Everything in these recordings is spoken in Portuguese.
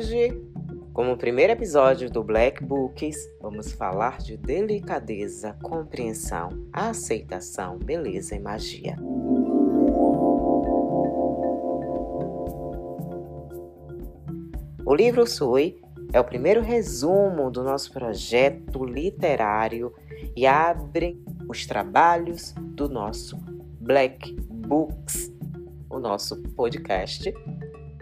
Hoje, como primeiro episódio do Black Books, vamos falar de delicadeza, compreensão, aceitação, beleza e magia. O livro Sui é o primeiro resumo do nosso projeto literário e abre os trabalhos do nosso Black Books, o nosso podcast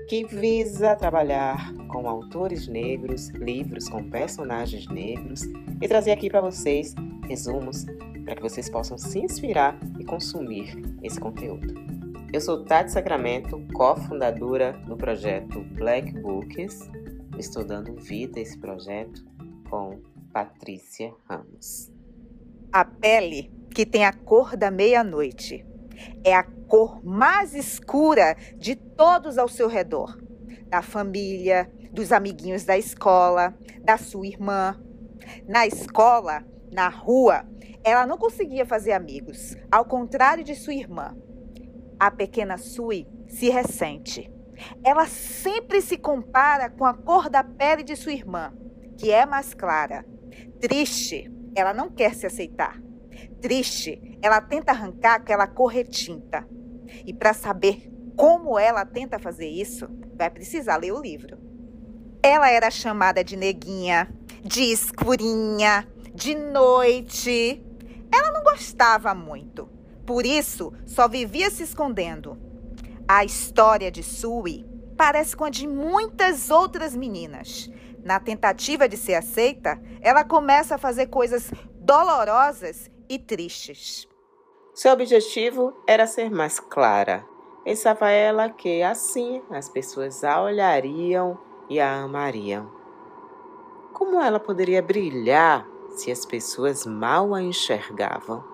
que visa trabalhar com autores negros, livros com personagens negros e trazer aqui para vocês resumos para que vocês possam se inspirar e consumir esse conteúdo. Eu sou Tati Sacramento, cofundadora do projeto Black Books. Estou dando vida a esse projeto com Patrícia Ramos. A pele que tem a cor da meia-noite é a cor mais escura de todos ao seu redor. Da família, dos amiguinhos da escola, da sua irmã. Na escola, na rua, ela não conseguia fazer amigos, ao contrário de sua irmã. A pequena Sui se ressente. Ela sempre se compara com a cor da pele de sua irmã, que é mais clara. Triste, ela não quer se aceitar. Triste, ela tenta arrancar aquela cor retinta. E para saber como ela tenta fazer isso, vai precisar ler o livro. Ela era chamada de neguinha, de escurinha, de noite. Ela não gostava muito. Por isso, só vivia se escondendo. A história de Sui parece com a de muitas outras meninas. Na tentativa de ser aceita, ela começa a fazer coisas dolorosas e tristes. Seu objetivo era ser mais clara. Pensava ela que assim as pessoas a olhariam e a amariam. Como ela poderia brilhar se as pessoas mal a enxergavam?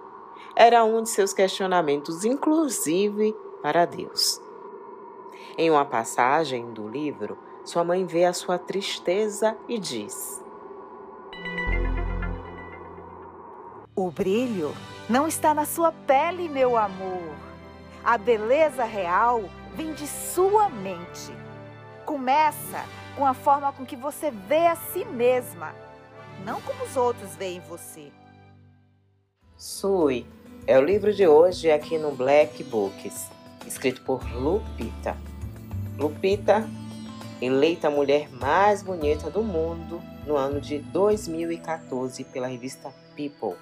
Era um de seus questionamentos, inclusive para Deus. Em uma passagem do livro, sua mãe vê a sua tristeza e diz: O brilho não está na sua pele, meu amor. A beleza real vem de sua mente. Começa com a forma com que você vê a si mesma, não como os outros veem você. Sui é o livro de hoje aqui no Black Books, escrito por Lupita. Lupita, eleita a mulher mais bonita do mundo no ano de 2014 pela revista People.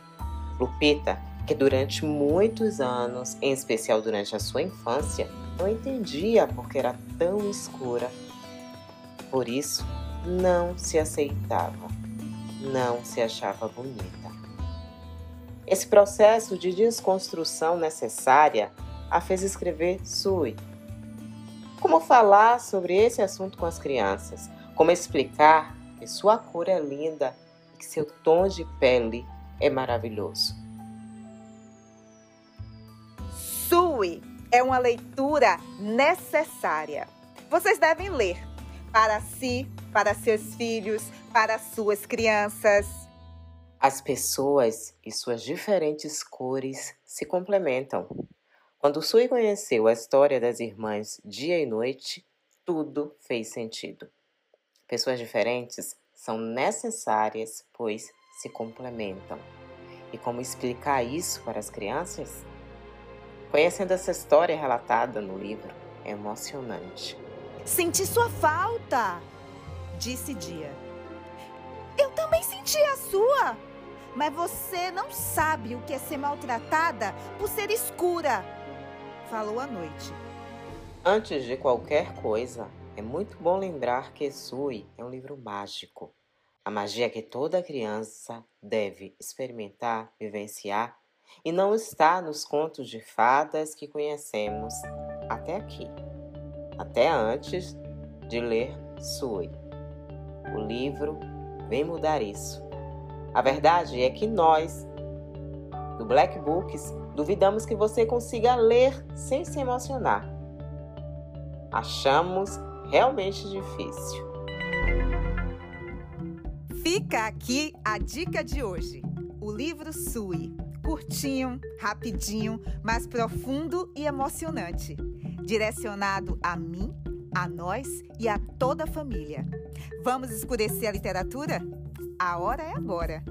Lupita, que durante muitos anos, em especial durante a sua infância, não entendia porque era tão escura. Por isso, não se aceitava, não se achava bonita. Esse processo de desconstrução necessária a fez escrever Sui. Como falar sobre esse assunto com as crianças? Como explicar que sua cor é linda e que seu tom de pele é maravilhoso. Sui é uma leitura necessária. Vocês devem ler para si, para seus filhos, para suas crianças. As pessoas e suas diferentes cores se complementam. Quando Sui conheceu a história das irmãs dia e noite, tudo fez sentido. Pessoas diferentes são necessárias, pois se complementam. E como explicar isso para as crianças? Conhecendo essa história relatada no livro, é emocionante. Senti sua falta, disse Dia. Eu também senti a sua. Mas você não sabe o que é ser maltratada por ser escura, falou a noite. Antes de qualquer coisa, é muito bom lembrar que Sui é um livro mágico a magia que toda criança deve experimentar, vivenciar, e não está nos contos de fadas que conhecemos até aqui, até antes de ler Sui. O livro vem mudar isso. A verdade é que nós, do Black Books, duvidamos que você consiga ler sem se emocionar. Achamos realmente difícil. Fica aqui a dica de hoje. O livro Sui. Curtinho, rapidinho, mas profundo e emocionante. Direcionado a mim, a nós e a toda a família. Vamos escurecer a literatura? A hora é agora.